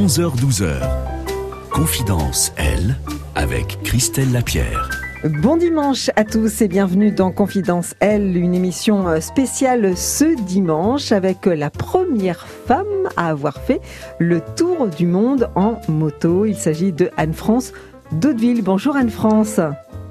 11h-12h. Confidence, elle, avec Christelle Lapierre. Bon dimanche à tous et bienvenue dans Confidence Elle, une émission euh, spéciale ce dimanche avec la première femme à avoir fait le tour du monde en moto. Il s'agit de Anne-France Daudeville. Bonjour Anne-France.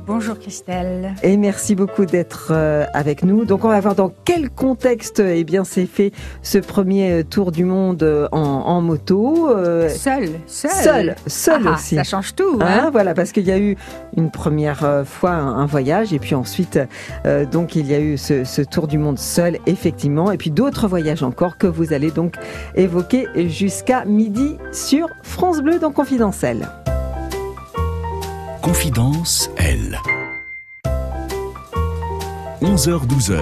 Bonjour Christelle. Et merci beaucoup d'être euh, avec nous. Donc on va voir dans quel contexte eh bien c'est fait ce premier euh, tour du monde euh, en, moto. seul, seul, seul, seul ah, aussi. Ça change tout. Hein, hein voilà, parce qu'il y a eu une première fois un, voyage et puis ensuite donc il y a eu ce, ce, tour du monde seul effectivement et puis d'autres voyages encore que vous allez donc évoquer jusqu'à midi sur France Bleu dans Confidentiel. Confidence L. 11h-12h.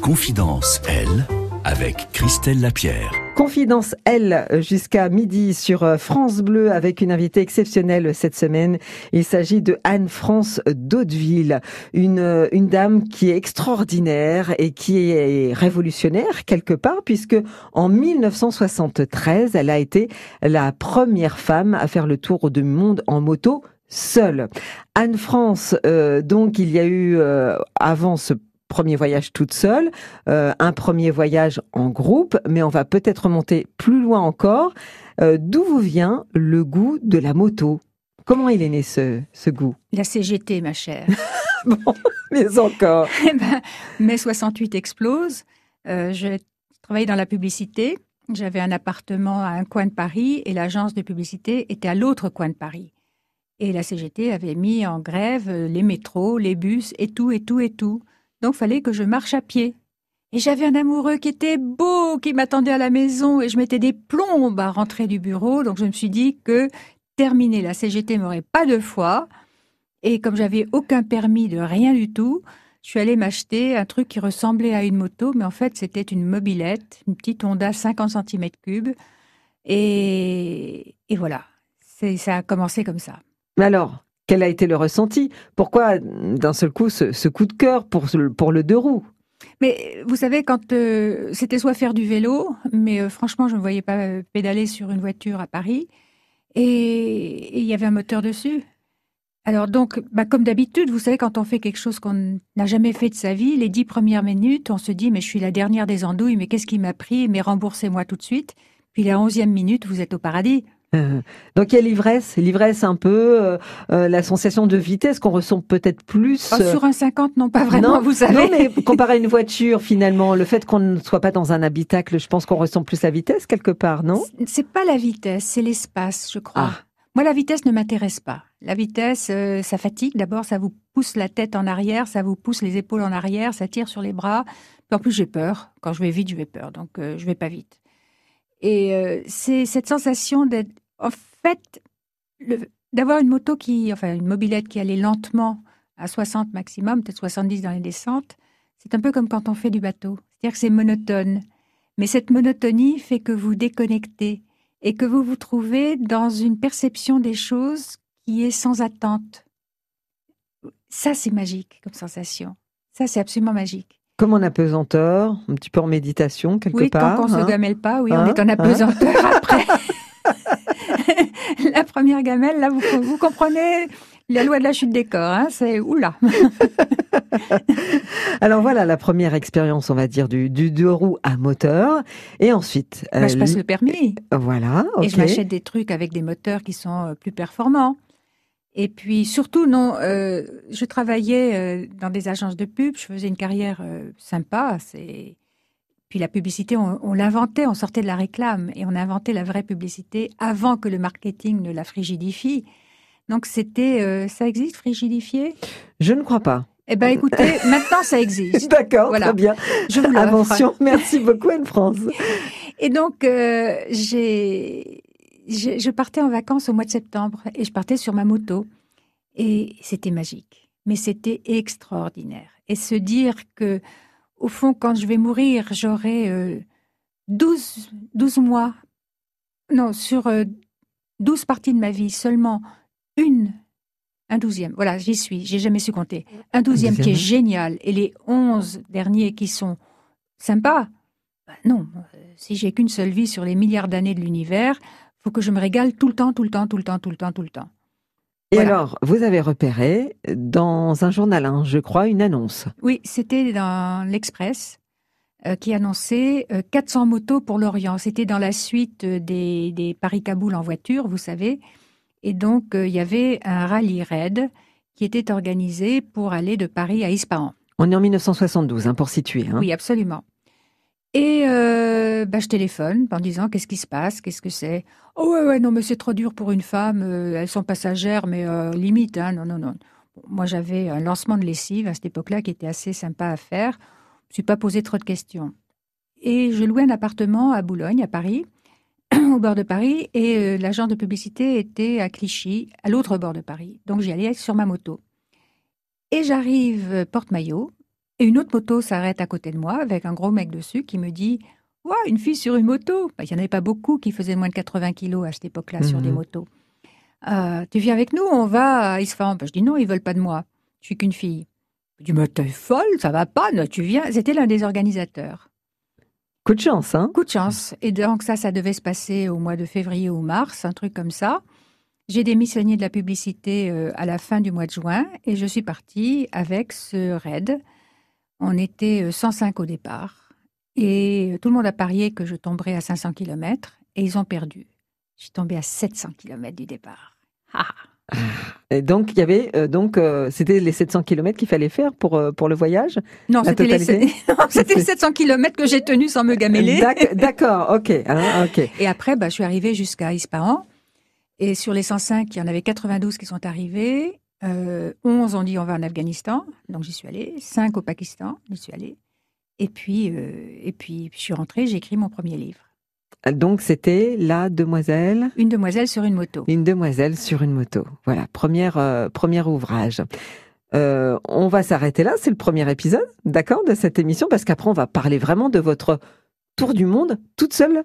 Confidence L. avec Christelle Lapierre. Confidence L jusqu'à midi sur France Bleu avec une invitée exceptionnelle cette semaine. Il s'agit de Anne-France Daudeville, une, une dame qui est extraordinaire et qui est révolutionnaire quelque part puisque en 1973, elle a été la première femme à faire le tour du monde en moto seule. Anne-France, euh, donc il y a eu euh, avant ce premier voyage toute seule, euh, un premier voyage en groupe, mais on va peut-être remonter plus loin encore. D'où vous vient le goût de la moto? Comment il est né ce, ce goût? La CGT, ma chère. bon, mais encore. eh ben, mai 68 explose. je travaillais dans la publicité. J'avais un appartement à un coin de Paris et l'agence de publicité était à l'autre coin de Paris. Et la CGT avait mis en grève euh, les métros, les bus et tout, et tout, et tout. Donc fallait que je marche à pied. Et j'avais un amoureux qui était beau, qui m'attendait à la maison, et je mettais des plombes à rentrer du bureau. Donc je me suis dit que terminer la CGT m'aurait pas de foi. Et comme j'avais aucun permis de rien du tout, je suis allée m'acheter un truc qui ressemblait à une moto, mais en fait c'était une mobilette, une petite Honda 50 cm3. Et, et voilà, ça a commencé comme ça. Mais alors, quel a été le ressenti? Pourquoi d'un seul coup ce, coup de cœur pour, pour le deux roues? Mais vous savez, quand euh, c'était soit faire du vélo, mais euh, franchement, je ne me voyais pas euh, pédaler sur une voiture à Paris, et il y avait un moteur dessus. Alors donc, bah, comme d'habitude, vous savez, quand on fait quelque chose qu'on n'a jamais fait de sa vie, les dix premières minutes, on se dit, mais je suis la dernière des andouilles, mais qu'est-ce qui m'a pris? Mais remboursez-moi tout de suite. Puis la onzième minute, vous êtes au paradis. Euh, donc il y a l'ivresse, l'ivresse un peu, euh, euh, la sensation de vitesse qu'on ressent peut-être plus. Oh, sur un 50, non pas vraiment, vous savez. Non, mais comparé à une voiture, finalement, le fait qu'on ne soit pas dans un habitacle, je pense qu'on ressent plus la vitesse quelque part, non? C'est pas la vitesse, c'est l'espace, je crois. Ah. Moi, la vitesse ne m'intéresse pas. La vitesse, ça fatigue. D'abord, ça vous pousse la tête en arrière, ça vous pousse les épaules en arrière, ça tire sur les bras. en plus, j'ai peur. Quand je vais vite, je vais peur. Donc, je vais pas vite. Et euh, c'est cette sensation d'être, en fait, d'avoir une moto qui, enfin, une mobilette qui allait lentement à 60 maximum, peut-être 70 dans les descentes. C'est un peu comme quand on fait du bateau. C'est-à-dire que c'est monotone. Mais cette monotonie fait que vous déconnectez et que vous vous trouvez dans une perception des choses qui est sans attente. Ça, c'est magique comme sensation. Ça, c'est absolument magique. Comme en apesanteur, un petit peu en méditation quelque part. Oui, tant qu'on ne se hein. gamelle pas, oui, on hein est en apesanteur hein après. la première gamelle, là, vous, vous comprenez la loi de la chute des corps, hein, c'est oula. Alors voilà la première expérience, on va dire, du, du deux roues à moteur. Et ensuite. Bah, je passe le permis. Voilà. Et je m'achète des trucs avec des moteurs qui sont euh, plus performants. Et puis surtout, non, euh, je travaillais euh, dans des agences de pub, je faisais une carrière euh, sympa. C'est puis la publicité, on, l'inventait, on sortait de la réclame et on inventait la vraie publicité avant que le marketing ne la frigidifie. Donc c'était, ça existe frigidifier? Je ne crois pas. Eh ben écoutez, maintenant ça existe. D'accord, très bien. Je vous Invention. Merci beaucoup Anne-France. Et donc j'ai je, partais en vacances au mois de septembre et je partais sur ma moto. Et c'était magique. Mais c'était extraordinaire. Et se dire que, au fond, quand je vais mourir, j'aurai euh, 12, 12 mois, non, sur euh, 12 parties de ma vie, seulement une, un douzième, voilà, j'y suis, j'ai jamais su compter, un douzième, qui est génial, et les 11 derniers qui sont sympas, bah non, euh, si j'ai qu'une seule vie sur les milliards d'années de l'univers, faut que je me régale tout le temps, tout le temps, tout le temps, tout le temps, tout le temps. Et Voilà. alors, vous avez repéré dans un journal, hein, je crois, une annonce. Oui, c'était dans l'Express euh, qui annonçait euh, 400 motos pour l'Orient. C'était dans la suite euh, des, des Paris-Kaboul en voiture, vous savez. Et donc, euh, il y avait un rallye raid qui était organisé pour aller de Paris à Ispahan. On est en 1972, hein, pour situer. hein. Oui, absolument. Et euh, bah, je téléphone en disant qu'est-ce qui se passe, qu'est-ce que c'est? Oh ouais, ouais, non, mais c'est trop dur pour une femme, euh, elles sont passagères, mais euh, limite, hein, non, non, non. Moi, j'avais un lancement de lessive à cette époque-là qui était assez sympa à faire. Je ne suis pas posé trop de questions. Et je louais un appartement à Boulogne, à Paris, au bord de Paris, et l'agent de publicité était à Clichy, à l'autre bord de Paris. Donc j'y allais sur ma moto. Et j'arrive porte-maillot, et une autre moto s'arrête à côté de moi avec un gros mec dessus qui me dit Ouah, une fille sur une moto Il n'y en avait pas beaucoup qui faisaient moins de 80 kilos à cette époque-là sur des Mhm. motos. Euh, tu viens avec nous, on va à Isfahan. Bah, je dis non, ils veulent pas de moi. Je suis qu'une fille. Il dit mais t'es folle, ça va pas, non, tu viens. C'était l'un des organisateurs. Coup de chance, hein? Coup de chance. Et donc ça, ça devait se passer au mois de février ou mars, un truc comme ça. J'ai démissionné de la publicité euh, à la fin du mois de juin et je suis partie avec ce raid. On était euh, 105 au départ et euh, tout le monde a parié que je tomberais à 500 km et ils ont perdu. Je suis tombée à 700 km du départ. Et donc, il y avait, euh, donc, euh, c'était les 700 km qu'il fallait faire pour, euh, pour le voyage? Non, c'était les, les 700 km que j'ai tenus sans me gameler. D'ac- D'accord, ok, hein, ok. Et après, bah, je suis arrivée jusqu'à Ispahan. Et sur les 105, il y en avait 92 qui sont arrivés. Euh, 11 ont dit on va en Afghanistan. Donc j'y suis allée. 5 au Pakistan. J'y suis allée. Et puis, euh, et puis, je suis rentrée, j'ai écrit mon premier livre. Donc, c'était la demoiselle, Une demoiselle sur une moto. une demoiselle sur une moto. Voilà, première, euh, premier ouvrage. Euh, on va s'arrêter là, c'est le premier épisode, d'accord, de cette émission, parce qu'après, on va parler vraiment de votre tour du monde, toute seule,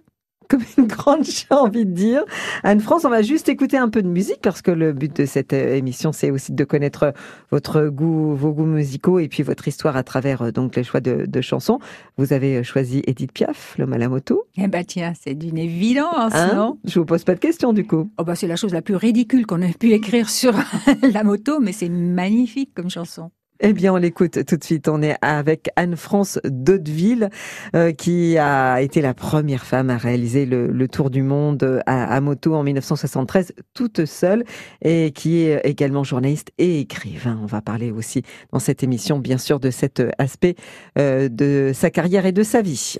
comme une grande, j'ai envie de dire. Anne-France, on va juste écouter un peu de musique, parce que le but de cette euh, émission, c'est aussi de connaître votre goût, vos goûts musicaux, et puis votre histoire à travers euh, donc les choix de, de chansons. Vous avez euh, choisi Edith Piaf, L'homme à la moto. Eh ben tiens, c'est d'une évidence, Hein non? Je vous pose pas de questions, du coup. oh bah, C'est la chose la plus ridicule qu'on ait pu écrire sur la moto, mais c'est magnifique comme chanson. Eh bien, on l'écoute tout de suite. On est avec Anne-France Daudeville, euh, qui a été la première femme à réaliser le, tour du monde à, à moto en 1973, toute seule, et qui est également journaliste et écrivain. On va parler aussi dans cette émission, bien sûr, de cet aspect euh, de sa carrière et de sa vie.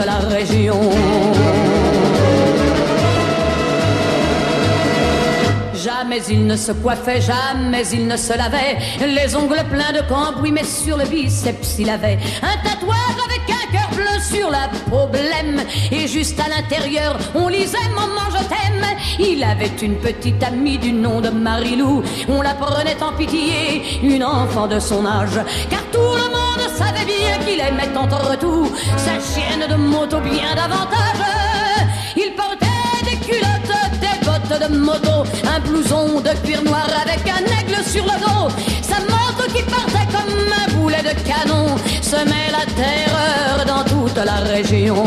La région. Jamais il ne se coiffait, jamais il ne se lavait. Les ongles pleins de cambouis, mais sur le biceps il avait un tatouage avec un cœur bleu sur la peau blême. Et juste à l'intérieur, on lisait Maman. Il avait une petite amie du nom de Marilou. On la prenait en pitié, une enfant de son âge. Car tout le monde savait bien qu'il aimait entre tout sa chienne de moto bien davantage. Il portait des culottes, des bottes de moto, un blouson de cuir noir avec un aigle sur le dos. Sa moto qui partait comme un boulet de canon semait la terreur dans toute la région.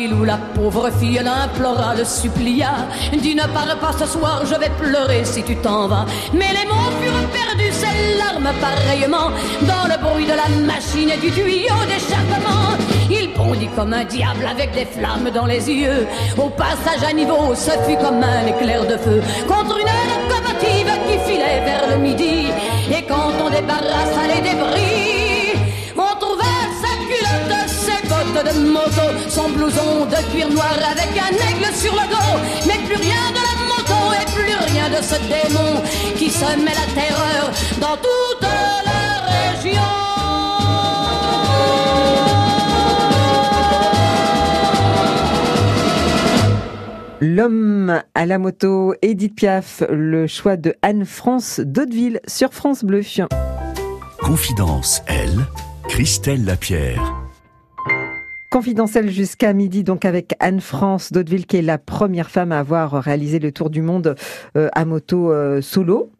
Marilou, la pauvre fille, l'implora, le supplia. Dis ne parle pas ce soir, je vais pleurer si tu t'en vas. Mais les mots furent perdus, ses larmes pareillement, dans le bruit de la machine et du tuyau d'échappement. Il bondit comme un diable avec des flammes dans les yeux. Au passage à niveau, ce fut comme un éclair de feu contre une locomotive qui filait vers le midi. Et quand on débarrassa les débris, de moto, son blouson de cuir noir avec un aigle sur le dos. Mais plus rien de la moto et plus rien de ce démon qui semait la terreur dans toute la région. L'homme à la moto, Edith Piaf, le choix de Anne-France Daudeville sur France Bleu. Confidence, elle, Christelle Lapierre. Confidentielle jusqu'à midi, donc avec Anne-France Daudeville, qui est la première femme à avoir réalisé le tour du monde euh, à moto euh, solo.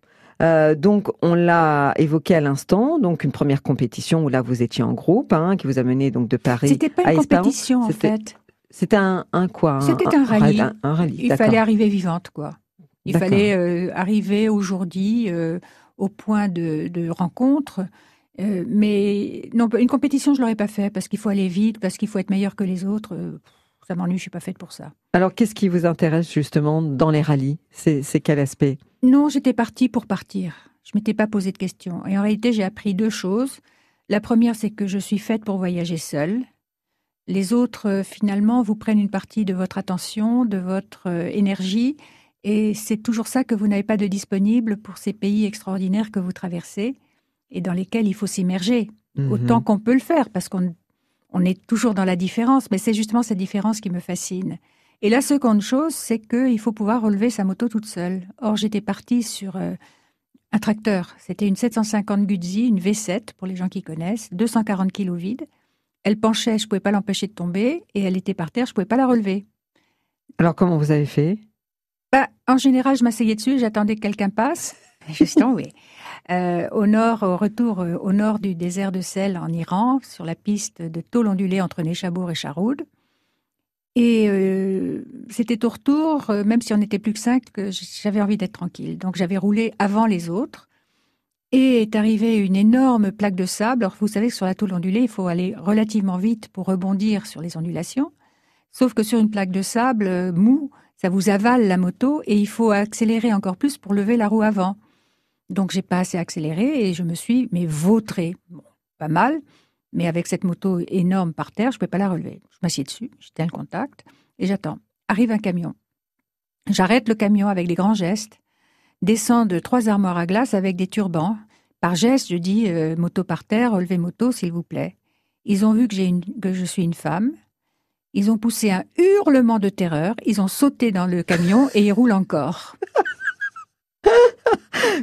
Euh, donc, on l'a évoqué à l'instant, donc une première compétition où là vous étiez en groupe, hein, qui vous a mené donc de Paris C'était pas une compétition en fait. C'était un, un quoi C'était un rallye. Un, un rallye, Il fallait arriver vivante, quoi. Il fallait euh, arriver aujourd'hui euh, au point de, de rencontre. Euh, mais non, une compétition, je l'aurais pas fait parce qu'il faut aller vite, parce qu'il faut être meilleur que les autres. Euh, ça m'ennuie, je suis pas faite pour ça. Alors, qu'est-ce qui vous intéresse justement dans les rallyes? C'est quel aspect? Non, j'étais partie pour partir. Je m'étais pas posé de questions. Et en réalité, j'ai appris deux choses. La première, c'est que je suis faite pour voyager seule. Les autres, euh, finalement, vous prennent une partie de votre attention, de votre énergie. Et c'est toujours ça que vous n'avez pas de disponible pour ces pays extraordinaires que vous traversez et dans lesquels il faut s'immerger Mhm. autant qu'on peut le faire, parce qu'on on est toujours dans la différence, mais c'est justement cette différence qui me fascine. Et la seconde chose, c'est qu'il faut pouvoir relever sa moto toute seule. Or, j'étais partie sur euh, un tracteur. C'était une 750 Guzzi, une V7, pour les gens qui connaissent, 240 kilos vide. Elle penchait, je ne pouvais pas l'empêcher de tomber, et elle était par terre, je ne pouvais pas la relever. Alors, comment vous avez fait? Bah, en général, je m'asseyais dessus, j'attendais que quelqu'un passe. Suis tombée. Euh, au nord, au retour euh, au nord du désert de sel en Iran, sur la piste de tôle ondulée entre Neshabour et Charoud. Et euh, c'était au retour, même si on n'était plus que cinq, que j'avais envie d'être tranquille. Donc j'avais roulé avant les autres. Et est arrivée une énorme plaque de sable. Alors vous savez que sur la tôle ondulée, il faut aller relativement vite pour rebondir sur les ondulations. Sauf que sur une plaque de sable mou, ça vous avale la moto et il faut accélérer encore plus pour lever la roue avant. Donc j'ai pas assez accéléré et je me suis mais vautrée. Bon, pas mal, mais avec cette moto énorme par terre, je ne pouvais pas la relever. Je m'assieds dessus, je tiens le contact et j'attends. Arrive un camion. J'arrête le camion avec des grands gestes, descends de trois armoires à glace avec des turbans. Par geste, je dis euh, moto par terre, relevez moto s'il vous plaît. Ils ont vu que, une, que je suis une femme. Ils ont poussé un hurlement de terreur. Ils ont sauté dans le camion et ils roulent encore.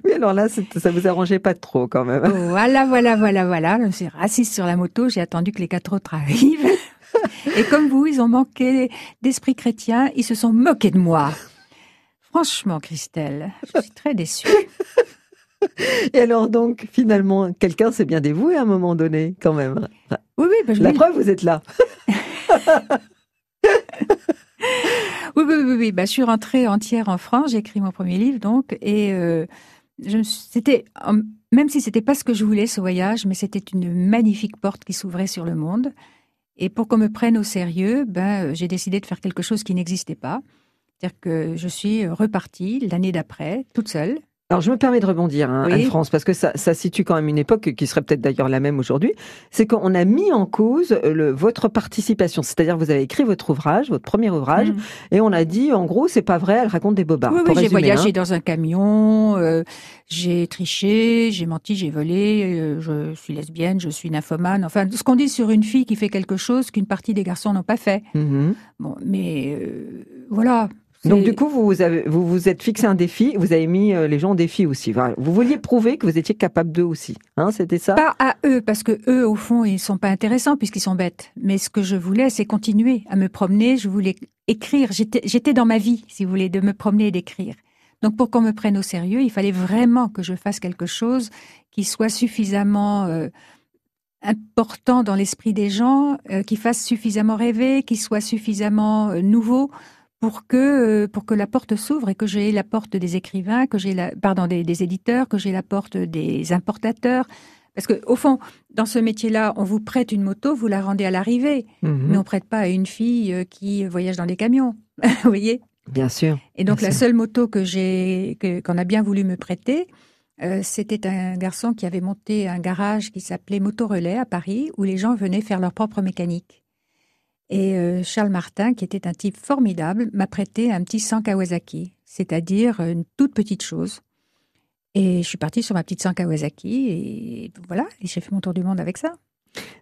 Oui, alors là, ça vous arrangeait pas trop quand même. Voilà, voilà, voilà, voilà. Je me suis assise sur la moto, j'ai attendu que les quatre autres arrivent. Et comme vous, ils ont manqué d'esprit chrétien, ils se sont moqués de moi. Franchement, Christelle, je suis très déçue. Et alors donc, finalement, quelqu'un s'est bien dévoué à un moment donné, quand même. Oui, oui, bah, je- La preuve, vous êtes là. oui, oui, oui, oui. Bah, je suis rentrée entière en France, j'ai écrit mon premier livre, donc, et euh, c'était, en- même si c'était pas ce que je voulais, ce voyage, mais c'était une magnifique porte qui s'ouvrait sur le monde. Et pour qu'on me prenne au sérieux, ben, euh, j'ai décidé de faire quelque chose qui n'existait pas. C'est-à-dire que je suis repartie l'année d'après, toute seule. Alors, je me permets de rebondir, hein, Oui. Anne-France, parce que ça, ça situe quand même une époque qui serait peut-être d'ailleurs la même aujourd'hui. C'est qu'on a mis en cause euh, le, votre participation. C'est-à-dire, vous avez écrit votre ouvrage, votre premier ouvrage, Mhm. et on a dit, en gros, c'est pas vrai, elle raconte des bobards. oui, j'ai voyagé hein. dans un camion, euh, j'ai triché, j'ai menti, j'ai volé, euh, je suis lesbienne, je suis nymphomane. Enfin, ce qu'on dit sur une fille qui fait quelque chose qu'une partie des garçons n'ont pas fait. Mhm. Bon, mais euh, voilà. Donc du coup, vous vous, avez, vous vous êtes fixé un défi, vous avez mis euh, les gens au défi aussi. Vous vouliez prouver que vous étiez capable d'eux aussi. Hein, C'était ça? Pas à eux, parce que eux, au fond, ils sont pas intéressants puisqu'ils sont bêtes. Mais ce que je voulais, c'est continuer à me promener. Je voulais écrire. J'étais, j'étais dans ma vie, si vous voulez, de me promener et d'écrire. Donc, pour qu'on me prenne au sérieux, il fallait vraiment que je fasse quelque chose qui soit suffisamment euh, important dans l'esprit des gens, euh, qui fasse suffisamment rêver, qui soit suffisamment euh, nouveau pour que euh, pour que la porte s'ouvre et que j'ai la porte des écrivains, que j'ai la pardon des, des éditeurs, que j'ai la porte des importateurs. Parce que au fond, dans ce métier-là, on vous prête une moto, vous la rendez à l'arrivée, Mhm. mais on prête pas à une fille euh, qui voyage dans des camions. vous voyez? Bien sûr. Et donc la sûr. seule moto que j'ai qu'on a bien voulu me prêter, euh, c'était un garçon qui avait monté un garage qui s'appelait Moto Relais à Paris, où les gens venaient faire leur propre mécanique. Et euh, Charles Martin, qui était un type formidable, m'a prêté un petit 100 Kawasaki, c'est-à-dire une toute petite chose. Et je suis partie sur ma petite 100 Kawasaki, et voilà, j'ai fait mon tour du monde avec ça.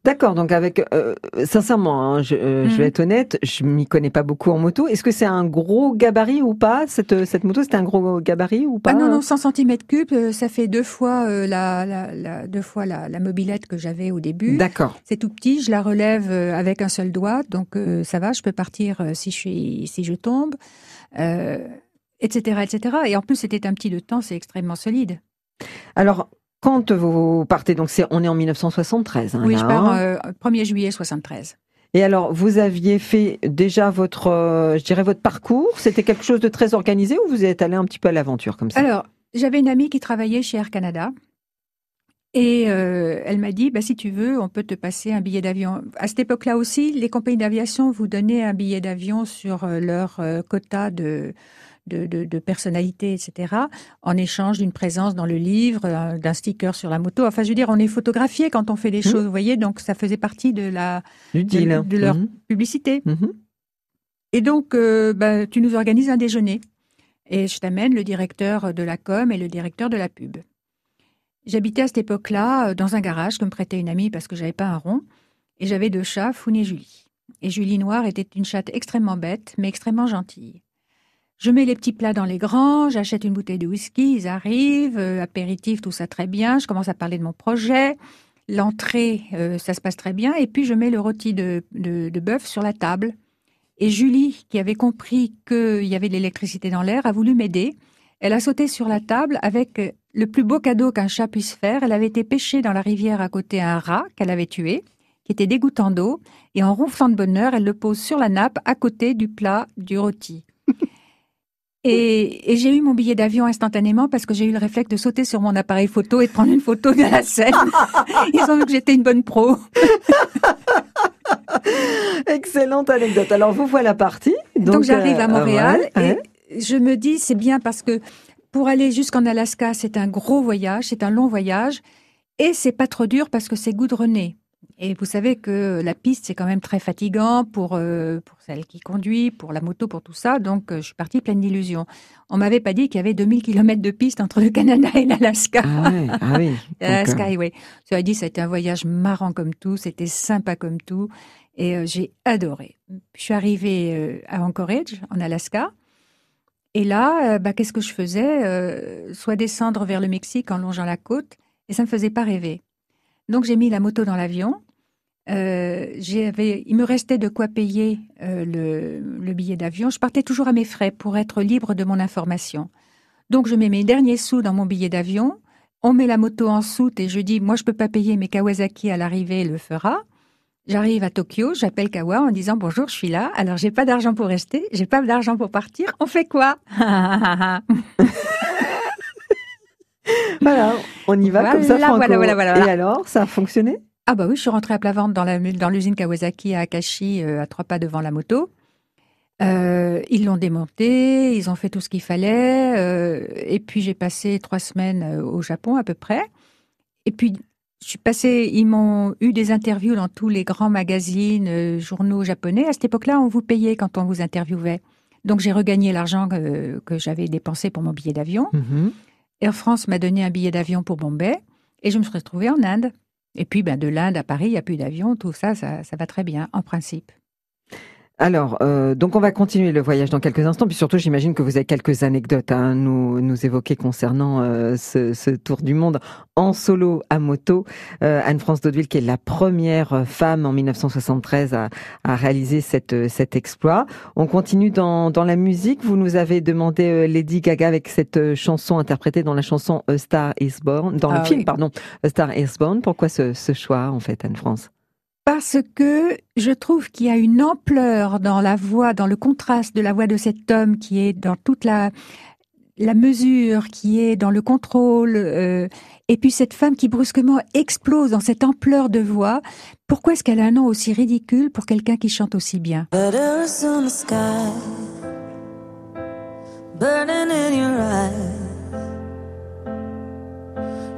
D'accord, donc avec euh, sincèrement, hein, je, euh, je, vais mhm. être honnête, je m'y connais pas beaucoup en moto. Est-ce que c'est un gros gabarit ou pas cette cette moto? C'est un gros gabarit ou pas? ah Non, non, 100 cm3, ça fait deux fois euh, la, la, la, deux fois la, la mobilette que j'avais au début. D'accord. C'est tout petit, je la relève avec un seul doigt, donc ça va, je peux partir si je suis si je tombe, etc., etc. Et en plus, c'était un petit de temps, c'est extrêmement solide. Alors, quand vous partez, donc c'est, on est en 1973. Hein, oui, je pars euh, 1er juillet 73. Et alors, vous aviez fait déjà votre, euh, je dirais votre parcours. C'était quelque chose de très organisé ou vous êtes allé un petit peu à l'aventure comme ça? Alors, j'avais une amie qui travaillait chez Air Canada. Et euh, elle m'a dit, bah, si tu veux, on peut te passer un billet d'avion. À cette époque-là aussi, les compagnies d'aviation vous donnaient un billet d'avion sur euh, leur quota de, de, de, de personnalité, etc., en échange d'une présence dans le livre, euh, d'un sticker sur la moto. Enfin, je veux dire, on est photographié quand on fait des mmh. choses, vous voyez, donc ça faisait partie de la De, leur mmh. publicité. Mmh. Et donc, euh, bah, tu nous organises un déjeuner. Et je t'amène le directeur de la com et le directeur de la pub. J'habitais à cette époque-là euh, dans un garage que me prêtait une amie parce que j'avais pas un rond. Et j'avais deux chats, Foun et Julie. Et Julie Noire était une chatte extrêmement bête, mais extrêmement gentille. Je mets les petits plats dans les grands, j'achète une bouteille de whisky, ils arrivent, euh, apéritif, tout ça très bien. Je commence à parler de mon projet. L'entrée, euh, ça se passe très bien. Et puis je mets le rôti de, bœuf sur la table. Et Julie, qui avait compris qu'il y avait de l'électricité dans l'air, a voulu m'aider. Elle a sauté sur la table avec euh, le plus beau cadeau qu'un chat puisse faire. Elle avait été pêchée dans la rivière à côté un rat qu'elle avait tué, qui était dégoûtant d'eau. Et en ronflant de bonheur, elle le pose sur la nappe à côté du plat du rôti. Et, j'ai eu mon billet d'avion instantanément parce que j'ai eu le réflexe de sauter sur mon appareil photo et de prendre une photo de la scène. Ils ont vu que j'étais une bonne pro. Excellente anecdote. Alors vous voilà partie. Donc, j'arrive à euh, Montréal et je me dis c'est bien parce que pour aller jusqu'en Alaska c'est un gros voyage, c'est un long voyage et c'est pas trop dur parce que c'est goudronné. Et vous savez que la piste, c'est quand même très fatigant pour, euh, pour celle qui conduit, pour la moto, pour tout ça. Donc, euh, je suis partie pleine d'illusions. On m'avait pas dit qu'il y avait 2000 km de piste entre le Canada et l'Alaska. Ah, ah oui. L'Alaska Highway. Cela dit, ça a été un voyage marrant comme tout. C'était sympa comme tout. Et euh, j'ai adoré. Je suis arrivée à Anchorage, en Alaska. Et là, bah, qu'est-ce que je faisais? Soit descendre vers le Mexique en longeant la côte. Et ça me faisait pas rêver. Donc j'ai mis la moto dans l'avion. Euh, il me restait de quoi payer euh, le, billet d'avion. Je partais toujours à mes frais pour être libre de mon information. Donc je mets mes derniers sous dans mon billet d'avion. On met la moto en soute et je dis moi je peux pas payer, mais Kawasaki à l'arrivée le fera. J'arrive à Tokyo, j'appelle Kawa en disant bonjour, je suis là. Alors j'ai pas d'argent pour rester, j'ai pas d'argent pour partir. On fait quoi? Voilà, on y va comme ça, Franco. Voilà, voilà, voilà, Et alors, ça a fonctionné? Ah bah oui, je suis rentrée à plat ventre dans l'usine Kawasaki à Akashi, euh, à trois pas devant la moto. Euh, ils l'ont démonté, ils ont fait tout ce qu'il fallait. Euh, et puis j'ai passé trois semaines au Japon à peu près. Et puis je suis passée, ils m'ont eu des interviews dans tous les grands magazines, journaux japonais. À cette époque-là, on vous payait quand on vous interviewait. Donc j'ai regagné l'argent que, j'avais dépensé pour mon billet d'avion. Mm-hmm. Air France m'a donné un billet d'avion pour Bombay et je me suis retrouvée en Inde. Et puis, ben, de l'Inde à Paris, il n'y a plus d'avion, tout ça, ça va très bien, en principe. Alors, euh, donc on va continuer le voyage dans quelques instants, puis surtout j'imagine que vous avez quelques anecdotes à nous, nous évoquer concernant euh, ce, tour du monde en solo à moto. Euh, Anne-France Daudeville, qui est la première femme en 1973 à, à réaliser cette, cet exploit. On continue dans, dans la musique. Vous nous avez demandé Lady Gaga avec cette chanson interprétée dans la chanson A Star Is Born, dans le ah film, pardon, A Star Is Born. Pourquoi ce, ce choix en fait, Anne-France? Parce que je trouve qu'il y a une ampleur dans la voix, dans le contraste de la voix de cet homme qui est dans toute la, la mesure, qui est dans le contrôle, euh, et puis cette femme qui brusquement explose dans cette ampleur de voix. Pourquoi est-ce qu'elle a un nom aussi ridicule pour quelqu'un qui chante aussi bien?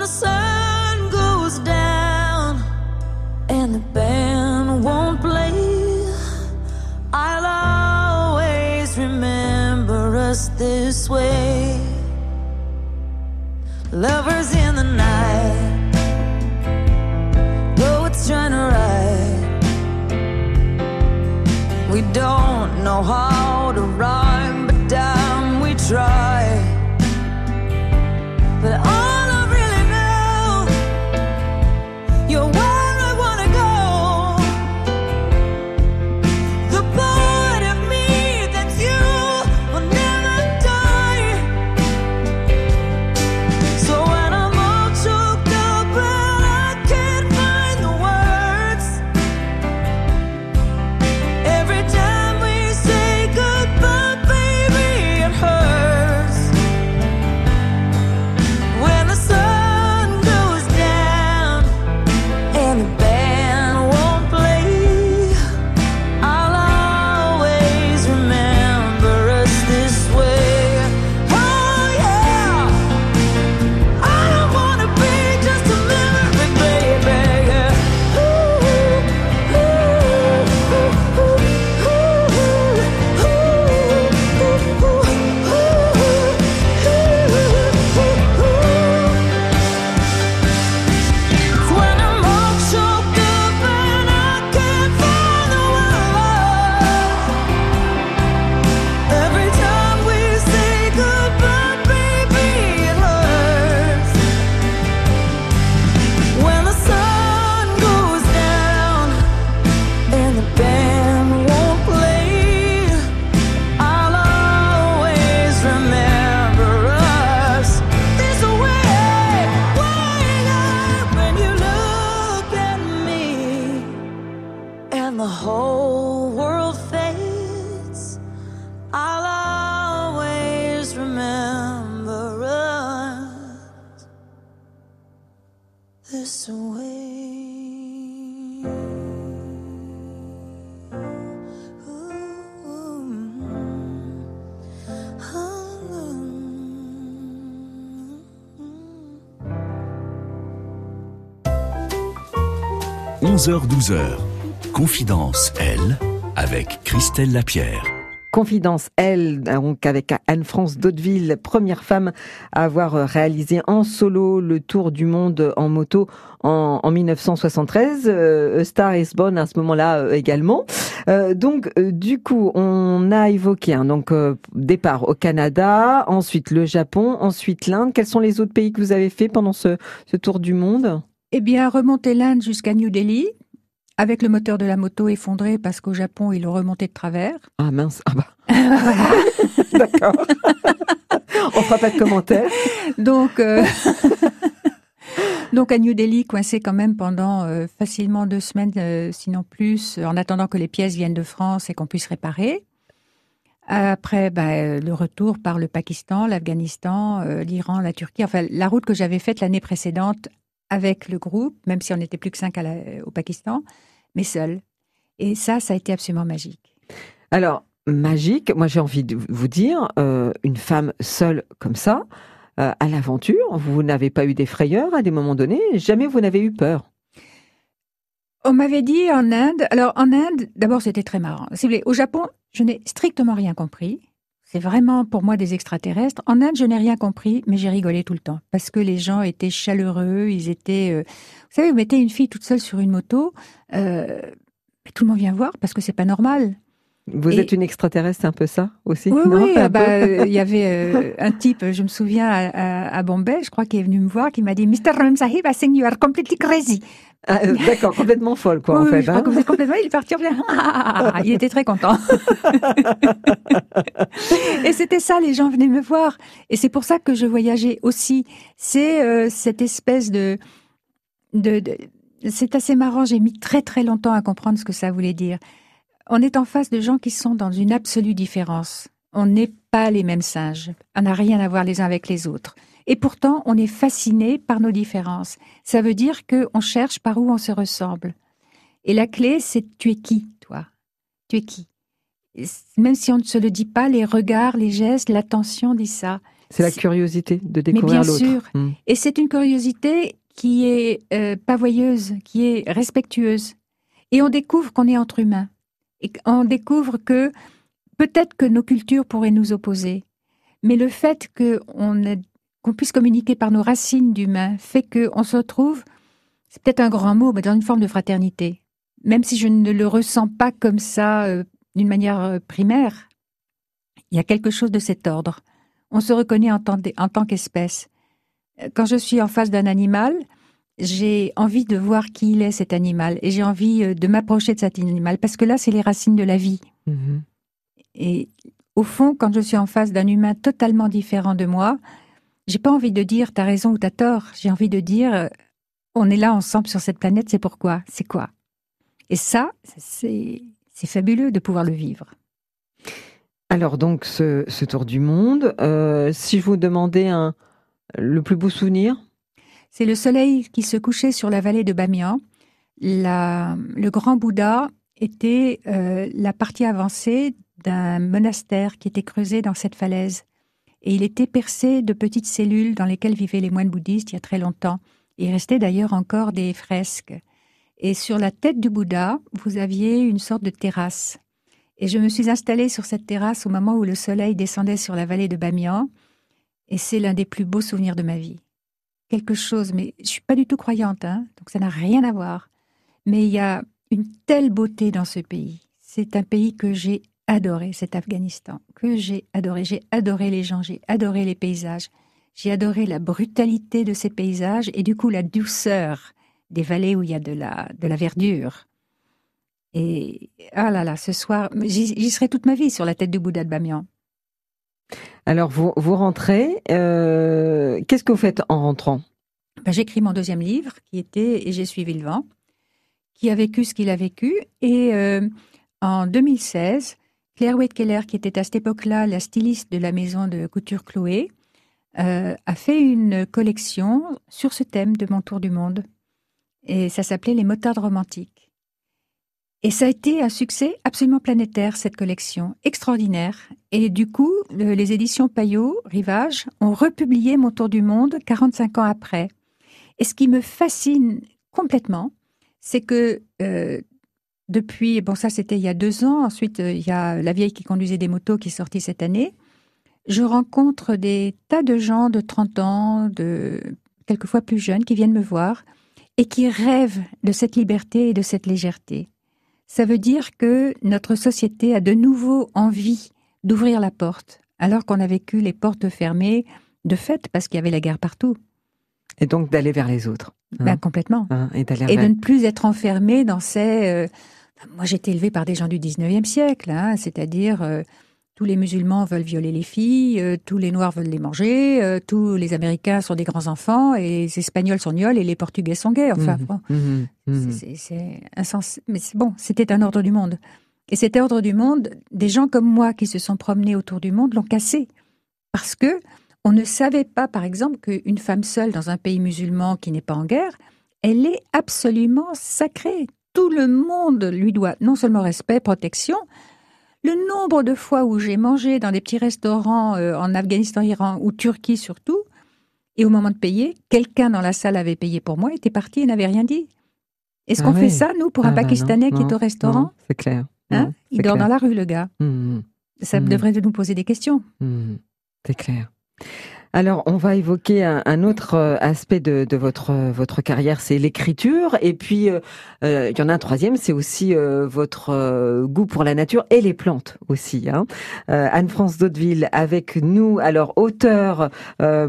the sun 11h-12h. Confidence, elle, avec Christelle Lapierre. Confidence, elle, donc avec Anne-France Daudeville, première femme à avoir réalisé en solo le tour du monde en moto en, en 1973. Euh, Star is Born à ce moment-là euh, également. Euh, donc, du coup, on a évoqué hein, donc départ au Canada, ensuite le Japon, ensuite l'Inde. Quels sont les autres pays que vous avez fait pendant ce tour du monde? Eh bien, remonter l'Inde jusqu'à New Delhi, avec le moteur de la moto effondré parce qu'au Japon, il remontait de travers. Ah mince, ah bah. D'accord. on fera pas de commentaires. Donc, euh, donc à New Delhi, coincé quand même pendant euh, facilement deux semaines, euh, sinon plus, en attendant que les pièces viennent de France et qu'on puisse réparer. Après, bah, le retour par le Pakistan, l'Afghanistan, l'Iran, la Turquie. Enfin, la route que j'avais faite l'année précédente avec le groupe, même si on n'était plus que cinq à la- au Pakistan, mais seul. Et ça, ça a été absolument magique. Alors, magique, moi j'ai envie de vous dire, euh, une femme seule comme ça, euh, à l'aventure, vous n'avez pas eu des frayeurs à des moments donnés, jamais vous n'avez eu peur. On m'avait dit en Inde, alors en Inde, d'abord c'était très marrant. Si vous voulez, au Japon, je n'ai strictement rien compris. C'est vraiment pour moi des extraterrestres. En Inde, je n'ai rien compris, mais j'ai rigolé tout le temps parce que les gens étaient chaleureux, ils étaient. euh, Vous savez, vous mettez une fille toute seule sur une moto, euh, tout le monde vient voir parce que c'est pas normal. Vous Et- êtes une extraterrestre, c'est un peu ça aussi Oui, non oui. Ah bah, euh, il y avait euh, un type, je me souviens à, à- à Bombay, je crois, qui est venu me voir, qui m'a dit, Mr. Ram Sahib, I think you are completely crazy. Ah, euh, D'accord, complètement folle quoi Oui, en fait. je crois hein. que complètement. Il est parti en Ah, ah, ah, ah. Il était très content. et c'était ça, les gens venaient me voir. Et c'est pour ça que je voyageais aussi. C'est euh, cette espèce de, de, de- c'est assez marrant. J'ai mis très très longtemps à comprendre ce que ça voulait dire. On est en face de gens qui sont dans une absolue différence. On n'est pas les mêmes singes. On n'a rien à voir les uns avec les autres. Et pourtant, on est fasciné par nos différences. Ça veut dire qu'on cherche par où on se ressemble. Et la clé, c'est tu es qui, toi? Tu es qui? Même si on ne se le dit pas, les regards, les gestes, l'attention dit ça. C'est la curiosité de découvrir bien l'autre. sûr. Mm. Et c'est une curiosité qui est euh, pavoyeuse, qui est respectueuse. Et on découvre qu'on est entre humains. Et on découvre que peut-être que nos cultures pourraient nous opposer. Mais le fait qu'on ait- qu'on puisse communiquer par nos racines d'humains fait qu'on se retrouve, c'est peut-être un grand mot, mais dans une forme de fraternité. Même si je ne le ressens pas comme ça euh, d'une manière euh, primaire, il y a quelque chose de cet ordre. On se reconnaît en tant, en tant qu'espèce. Euh, Quand je suis en face d'un animal, j'ai envie de voir qui il est cet animal et j'ai envie de m'approcher de cet animal parce que là, c'est les racines de la vie. Mhm. Et au fond, quand je suis en face d'un humain totalement différent de moi, j'ai pas envie de dire t'as raison ou t'as tort. J'ai envie de dire on est là ensemble sur cette planète, c'est pourquoi, c'est quoi. Et ça, c'est c'est fabuleux de pouvoir le vivre. Alors donc ce, ce tour du monde, euh, si je vous demandais un, le plus beau souvenir, C'est le soleil qui se couchait sur la vallée de Bamiyan. La- le grand Bouddha était euh, la partie avancée d'un monastère qui était creusé dans cette falaise. Et il était percé de petites cellules dans lesquelles vivaient les moines bouddhistes il y a très longtemps. Il restait d'ailleurs encore des fresques. Et sur la tête du Bouddha, vous aviez une sorte de terrasse. Et je me suis installée sur cette terrasse au moment où le soleil descendait sur la vallée de Bamiyan. Et c'est l'un des plus beaux souvenirs de ma vie quelque chose, mais je suis pas du tout croyante, hein, donc ça n'a rien à voir. Mais il y a une telle beauté dans ce pays. C'est un pays que j'ai adoré, cet Afghanistan, que j'ai adoré. J'ai adoré les gens, j'ai adoré les paysages, j'ai adoré la brutalité de ces paysages et du coup la douceur des vallées où il y a de la, de la verdure. Et ah là là, ce soir, j'y serai toute ma vie sur la tête du Bouddha de Bamiyan. alors vous, vous rentrez, euh, qu'est-ce que vous faites en rentrant? Ben, J'écris mon deuxième livre qui était Et j'ai suivi le vent, qui a vécu ce qu'il a vécu. Et euh, en 2016, Claire Weitkeller, qui était à cette époque-là la styliste de la maison de couture Chloé, euh, a fait une collection sur ce thème de mon tour du monde. Et ça s'appelait Les motardes romantiques. Et ça a été un succès absolument planétaire, cette collection, extraordinaire. Et du coup, le- les éditions Payot, Rivage, ont republié Mon Tour du Monde 45 ans après. Et ce qui me fascine complètement, c'est que euh, depuis, bon ça c'était il y a deux ans, ensuite euh, il y a La vieille qui conduisait des motos qui est sortie cette année, je rencontre des tas de gens de 30 ans, de quelquefois plus jeunes, qui viennent me voir et qui rêvent de cette liberté et de cette légèreté. Ça veut dire que notre société a de nouveau envie d'ouvrir la porte, alors qu'on a vécu les portes fermées de fait parce qu'il y avait la guerre partout. Et donc d'aller vers les autres. Hein? Ben, complètement. hein, et d'aller Et vers- de ne plus être enfermé dans ces... euh, moi, j'ai été élevée par des gens du 19e siècle, hein, c'est-à-dire euh, tous les musulmans veulent violer les filles, euh, tous les noirs veulent les manger, euh, tous les Américains sont des grands enfants, et les Espagnols sont gnolls et les Portugais sont gays. Enfin, Mhm, bon, mhm, mhm. c'est- c'est insensé. Mais bon, c'était un ordre du monde. Et cet ordre du monde, des gens comme moi qui se sont promenés autour du monde l'ont cassé. Parce que on ne savait pas, par exemple, qu'une femme seule dans un pays musulman qui n'est pas en guerre, elle est absolument sacrée. Tout le monde lui doit non seulement respect, protection. Le nombre de fois où j'ai mangé dans des petits restaurants euh, en Afghanistan, Iran ou Turquie surtout, et au moment de payer, quelqu'un dans la salle avait payé pour moi, était parti et n'avait rien dit. Est-ce Ah qu'on oui. fait ça, nous, pour un Ah bah non, Pakistanais qui est au restaurant C'est clair. hein Non, Il dort clair. dans la rue, le gars. Mhm, Ça Mhm. devrait nous poser des questions. C'est clair. Alors, on va évoquer un, autre euh, aspect de, de votre euh, votre carrière, c'est l'écriture. Et puis, euh, il y en a un troisième, c'est aussi votre goût pour la nature et les plantes aussi. Hein. Anne-France Daudeville avec nous, alors auteur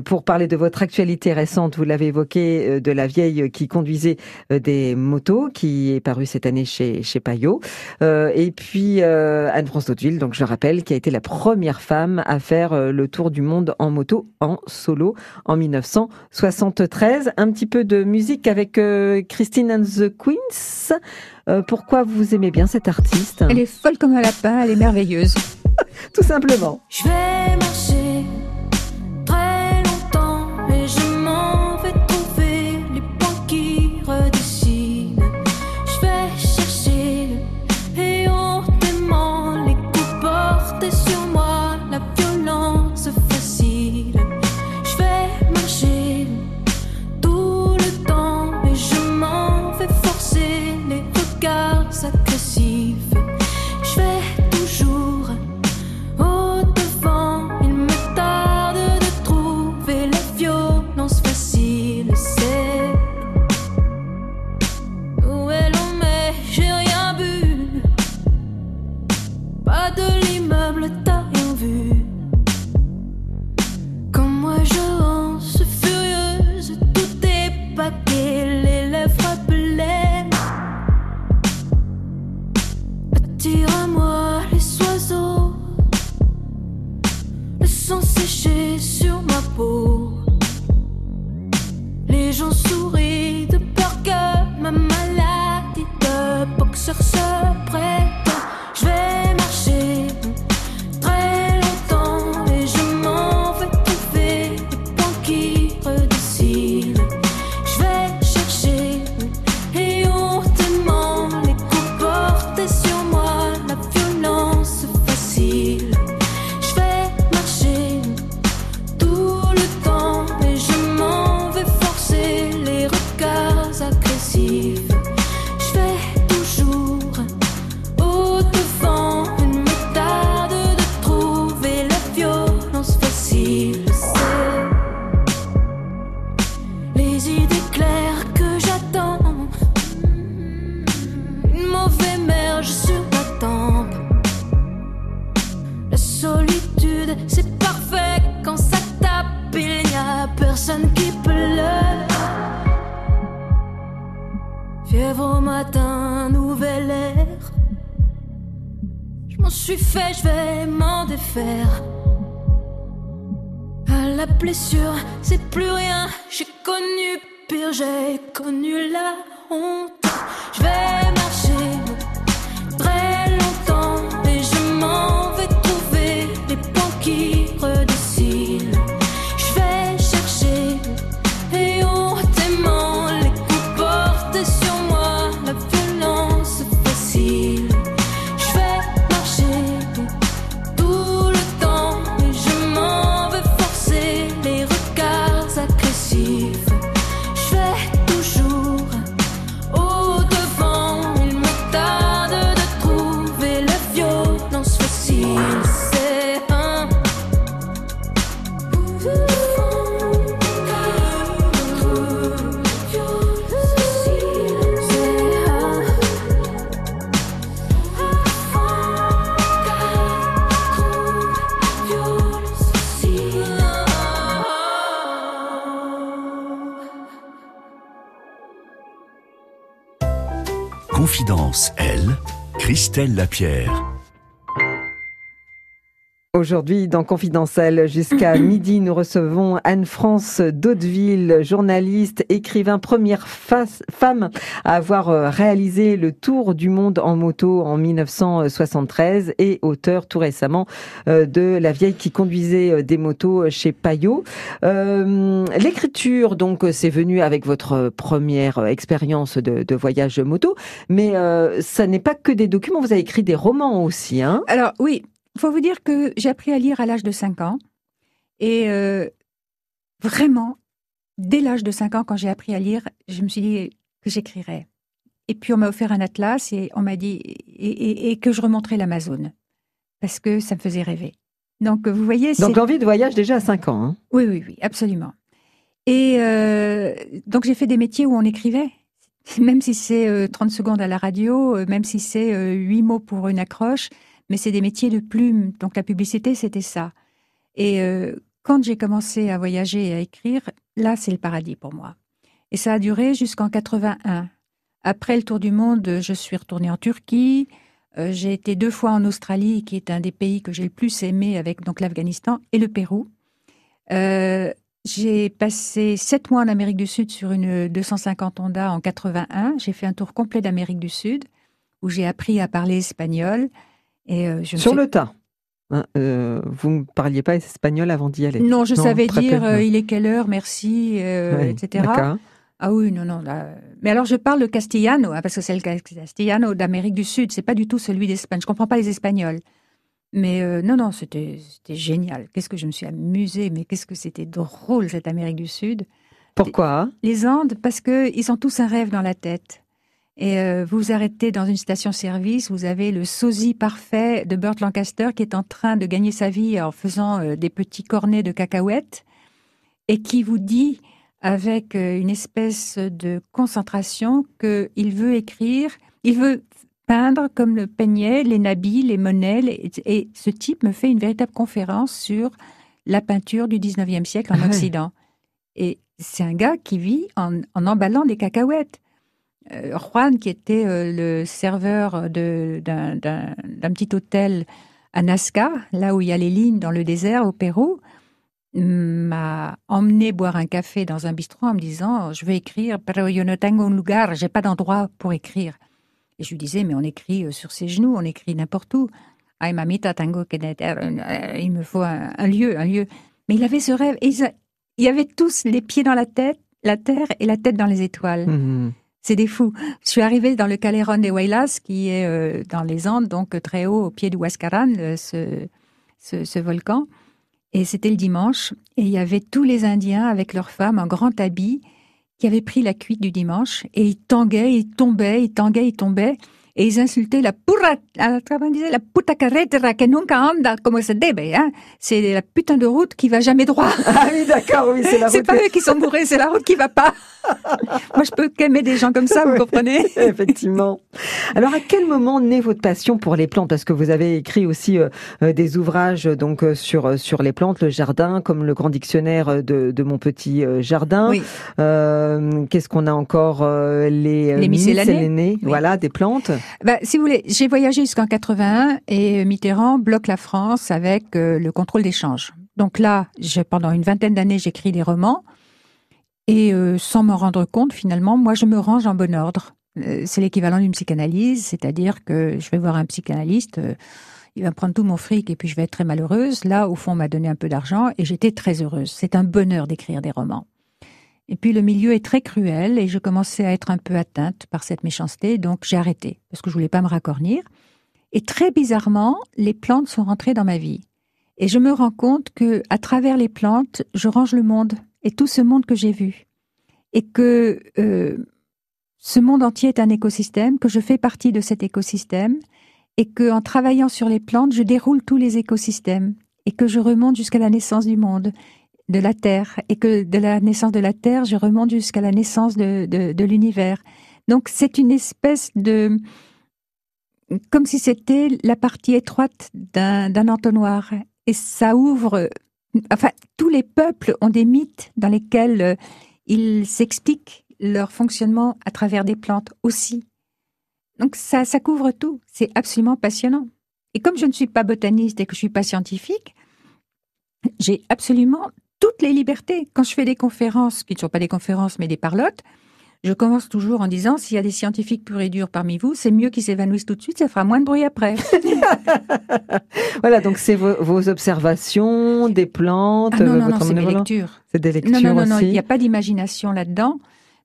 pour parler de votre actualité récente. Vous l'avez évoqué, de la vieille qui conduisait des motos, qui est paru cette année chez chez Payot. Et puis Anne-France Daudeville, donc je rappelle, qui a été la première femme à faire le tour du monde en moto solo en 1973. Un petit peu de musique avec euh, Christine and the Queens. Euh, pourquoi vous aimez bien cette artiste? Elle est folle comme un lapin, elle est merveilleuse. tout simplement. Je vais marcher regards je vais m'en défaire. La blessure, c'est plus rien. J'ai connu pire, j'ai connu la honte. Confidence Elle, Christelle Lapierre. Aujourd'hui, dans Confidentiel, jusqu'à midi, nous recevons Anne-France Daudeville, journaliste, écrivain, première face- femme à avoir euh, réalisé le tour du monde en moto en 1973 et auteur tout récemment euh, de La vieille qui conduisait euh, des motos chez Payot. Euh, L'écriture, donc, c'est venu avec votre première expérience de, de voyage moto, mais euh, ça n'est pas que des documents, vous avez écrit des romans aussi, hein? Alors oui, il faut vous dire que j'ai appris à lire à l'âge de 5 ans. Et euh, vraiment, dès l'âge de 5 ans, quand j'ai appris à lire, je me suis dit que j'écrirais. Et puis on m'a offert un atlas et on m'a dit et, et- et que je remonterais l'Amazone parce que ça me faisait rêver. Donc vous voyez, Donc l'envie de voyage déjà à 5 ans. Hein oui, oui, oui, absolument. Et euh, donc j'ai fait des métiers où on écrivait, même si c'est euh, 30 secondes à la radio, euh, même si c'est euh, 8 mots pour une accroche, mais c'est des métiers de plume. Donc la publicité, c'était ça. Et euh, quand j'ai commencé à voyager et à écrire, là, c'est le paradis pour moi. Et ça a duré jusqu'en 81. Après le tour du monde, je suis retournée en Turquie. Euh, j'ai été deux fois en Australie, qui est un des pays que j'ai le plus aimé, avec donc l'Afghanistan et le Pérou. Euh, j'ai passé sept mois en Amérique du Sud sur une 250 Honda en 81. J'ai fait un tour complet d'Amérique du Sud où j'ai appris à parler espagnol. Et euh, je Sur le tas. Hein, euh, vous ne parliez pas espagnol avant d'y aller Non, je savais dire euh, il est quelle heure, merci, euh, etc. Ah oui, non, non. là- Mais alors, je parle le castellano, hein, parce que c'est le castellano d'Amérique du Sud. C'est pas du tout celui d'Espagne. Je comprends pas les Espagnols. Mais non, non, c'était génial. Qu'est-ce que je me suis amusée, mais qu'est-ce que c'était drôle cette Amérique du Sud. Pourquoi? Les Andes, parce que ils ont tous un rêve dans la tête. Et euh, vous vous arrêtez dans une station-service, vous avez le sosie parfait de Burt Lancaster qui est en train de gagner sa vie en faisant euh, des petits cornets de cacahuètes et qui vous dit avec euh, une espèce de concentration qu'il veut écrire, il veut peindre comme le peignaient les nabis, les monnaies. les- et ce type me fait une véritable conférence sur la peinture du 19e siècle en Ah. Occident. Et c'est un gars qui vit en, en emballant des cacahuètes. Euh, Juan, qui était euh, le serveur d'un petit hôtel à Nazca, là où il y a les lignes dans le désert au Pérou, m'a emmené boire un café dans un bistrot en me disant je vais écrire, pero yo no tengo un lugar, j'ai pas d'endroit pour écrire. Et je lui disais mais on écrit euh, sur ses genoux, on écrit n'importe où. Ay mamita un- euh, il me faut un, lieu, un lieu. Mais il avait ce rêve et il y avait tous les pieds dans la tête, la terre et la tête dans les étoiles. Mhm. C'est des fous. Je suis arrivée dans le Caleron de Huaylas, qui est euh, dans les Andes, donc euh, très haut, au pied du Huascaran, euh, ce, ce, ce volcan. Et c'était le dimanche. Et il y avait tous les Indiens avec leurs femmes en grand habit qui avaient pris la cuite du dimanche. Et ils tanguaient, ils tombaient, ils tanguaient, ils tombaient. Et ils insultaient la pura, ah, comment disait, la puta carretera que nunca anda como se debe. Hein. C'est la putain de route qui va jamais droit. Ah oui, d'accord, oui, c'est la C'est route. pas eux qui sont bourrés, c'est la route qui va pas. Moi, je peux qu'aimer des gens comme ça, vous Oui. comprenez? Effectivement. Alors, à quel moment naît votre passion pour les plantes? Parce que vous avez écrit aussi euh, euh, des ouvrages donc euh, sur sur les plantes, le jardin, comme le grand dictionnaire de, de mon petit jardin. Oui. Euh, Qu'est-ce qu'on a encore euh, Les, Les miscellanées. Oui. Voilà, des plantes. Bah, Si vous voulez, j'ai voyagé jusqu'en 81 et Mitterrand bloque la France avec euh, le contrôle d'échange. Donc là, pendant une vingtaine d'années, j'écris des romans et euh, sans m'en rendre compte, finalement, moi, je me range en bon ordre. Euh, C'est l'équivalent d'une psychanalyse, c'est-à-dire que je vais voir un psychanalyste, euh, il va prendre tout mon fric et puis je vais être très malheureuse. Là, au fond, on m'a donné un peu d'argent et j'étais très heureuse. C'est un bonheur d'écrire des romans. Et puis le milieu est très cruel et je commençais à être un peu atteinte par cette méchanceté, donc j'ai arrêté parce que je voulais pas me racornir. Et très bizarrement, les plantes sont rentrées dans ma vie. Et je me rends compte que à travers les plantes, je range le monde et tout ce monde que j'ai vu. Et que euh, ce monde entier est un écosystème, que je fais partie de cet écosystème et que en travaillant sur les plantes, je déroule tous les écosystèmes et que je remonte jusqu'à la naissance du monde de la Terre et que de la naissance de la Terre, je remonte jusqu'à la naissance de, de, l'univers. Donc c'est une espèce de... comme si c'était la partie étroite d'un entonnoir. Et ça ouvre... Enfin, tous les peuples ont des mythes dans lesquels euh, ils s'expliquent leur fonctionnement à travers des plantes aussi. Donc ça, ça couvre tout. C'est absolument passionnant. Et comme je ne suis pas botaniste et que je suis pas scientifique, j'ai absolument toutes les libertés. Quand je fais des conférences, qui ne sont pas des conférences mais des parlottes, je commence toujours en disant s'il y a des scientifiques purs et durs parmi vous, c'est mieux qu'ils s'évanouissent tout de suite, ça fera moins de bruit après. Voilà, donc c'est vos, vos observations des plantes, Ah non, non, non, c'est voilà. lectures. C'est des lectures Non, non, non, il n'y a pas d'imagination là-dedans,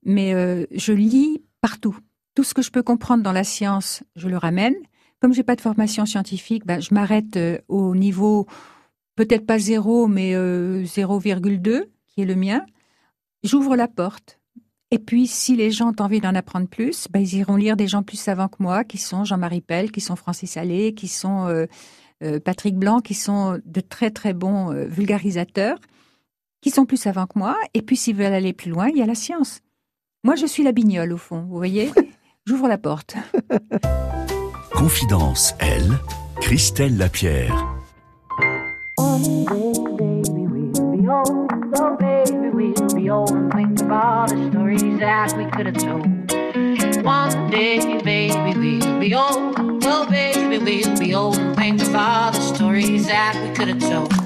mais euh, je lis partout. Tout ce que je peux comprendre dans la science, je le ramène. Comme j'ai pas de formation scientifique, ben, je m'arrête euh, au niveau, peut-être pas zéro, mais euh, 0,2, qui est le mien. J'ouvre la porte. Et puis, si les gens ont envie d'en apprendre plus, ben, ils iront lire des gens plus savants que moi, qui sont Jean-Marie Pell, qui sont Francis Allais, qui sont euh, euh, Patrick Blanc, qui sont de très très bons euh, vulgarisateurs qui sont plus savants que moi. Et puis, s'ils veulent aller plus loin, il y a la science. Moi, je suis la bignole, au fond, vous voyez J'ouvre la porte. Confidence, elle, Christelle Lapierre. Oh, baby, we'll be home. So baby, we'll be old and think of all the stories that we could have told. One day, baby, we'll be old. Oh, baby, we'll be old and think of all the stories that we could have told.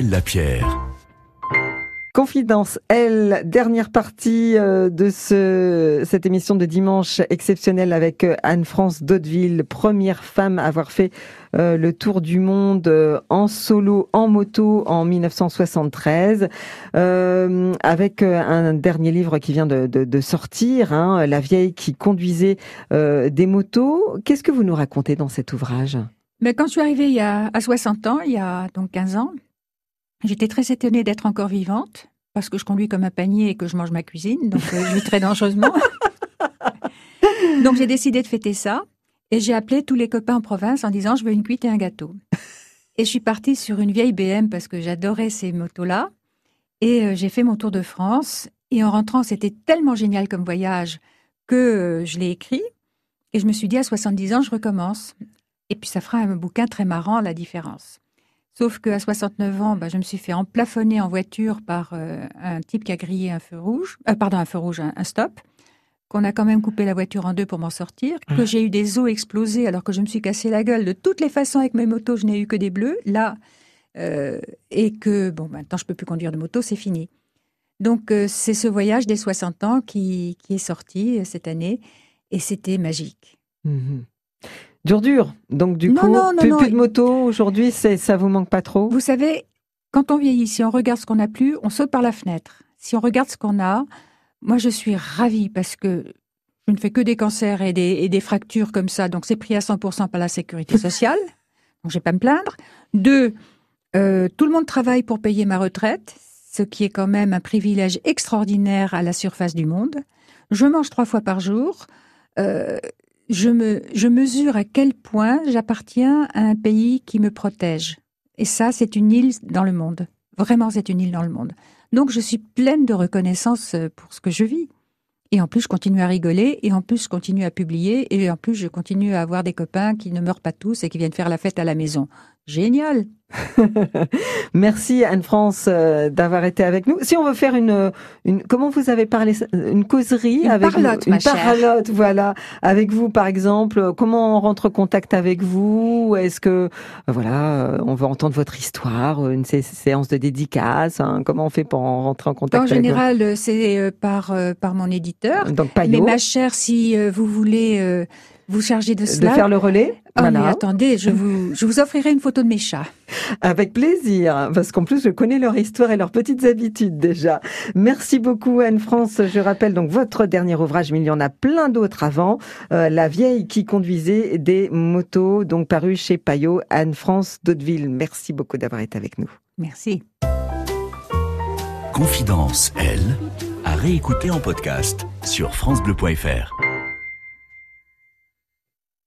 Lapierre. Confidence, elle, dernière partie euh, de ce, cette émission de dimanche exceptionnelle avec euh, Anne-France Daudeville, première femme à avoir fait euh, le tour du monde en solo, en moto en 1973, euh, avec un dernier livre qui vient de, de- de sortir, hein, La vieille qui conduisait euh, des motos. Qu'est-ce que vous nous racontez dans cet ouvrage? Mais quand je suis arrivée il y a, à 60 ans, il y a donc 15 ans, j'étais très étonnée d'être encore vivante parce que je conduis comme un panier et que je mange ma cuisine, donc euh, je vis très dangereusement. donc j'ai décidé de fêter ça et j'ai appelé tous les copains en province en disant je veux une cuite et un gâteau. Et je suis partie sur une vieille BM parce que j'adorais ces motos-là et euh, j'ai fait mon tour de France et en rentrant c'était tellement génial comme voyage que euh, je l'ai écrit et je me suis dit à 70 ans je recommence. Et puis ça fera un bouquin très marrant, la différence. Sauf qu'à 69 ans, bah, je me suis fait emplafonner en voiture par euh, un type qui a grillé un feu rouge, euh, pardon, un feu rouge, un, un stop, qu'on a quand même coupé la voiture en deux pour m'en sortir, que j'ai eu des os explosés alors que je me suis cassé la gueule de toutes les façons avec mes motos, je n'ai eu que des bleus, là, euh, et que, bon, maintenant je peux plus conduire de moto, c'est fini. Donc euh, c'est ce voyage des 60 ans qui, qui est sorti cette année, et c'était magique. Mhm. Dur, dur. Donc du Non, coup, non, non, plus, de moto aujourd'hui, c'est ça vous manque pas trop? Vous savez, quand on vieillit, si on regarde ce qu'on n'a plus, on saute par la fenêtre. Si on regarde ce qu'on a, moi je suis ravie parce que je ne fais que des cancers et des, et des fractures comme ça, donc c'est pris à 100% par la sécurité sociale, donc je vais pas me plaindre. Deux, euh, tout le monde travaille pour payer ma retraite, ce qui est quand même un privilège extraordinaire à la surface du monde. Je mange trois fois par jour. Euh, je, me, je mesure à quel point j'appartiens à un pays qui me protège. Et ça, c'est une île dans le monde. Vraiment, c'est une île dans le monde. Donc, je suis pleine de reconnaissance euh, pour ce que je vis. Et en plus, je continue à rigoler, et en plus, je continue à publier, et en plus, je continue à avoir des copains qui ne meurent pas tous et qui viennent faire la fête à la maison. Génial Merci Anne-France euh, d'avoir été avec nous. Si on veut faire une, une comment vous avez parlé, une causerie Une avec parlotte, une chère. parlotte, voilà, avec vous par exemple. Comment on rentre en contact avec vous? Est-ce que euh, voilà, euh, on veut entendre votre histoire, une sé- séance de dédicace hein? Comment on fait pour en rentrer en contact En avec général, c'est par, par mon éditeur. Donc Mais Payot, ma chère, si vous voulez vous charger de de cela, faire le relais? Oh, mais attendez, je vous, je vous offrirai une photo de mes chats. Avec plaisir, parce qu'en plus je connais leur histoire et leurs petites habitudes déjà. Merci beaucoup Anne-France. Je rappelle donc votre dernier ouvrage, mais il y en a plein d'autres avant. Euh, La vieille qui conduisait des motos, donc paru chez Payot, Anne-France d'Hauteville. Merci beaucoup d'avoir été avec nous. Merci. Confidence, elle, à réécouter en podcast sur FranceBleu.fr.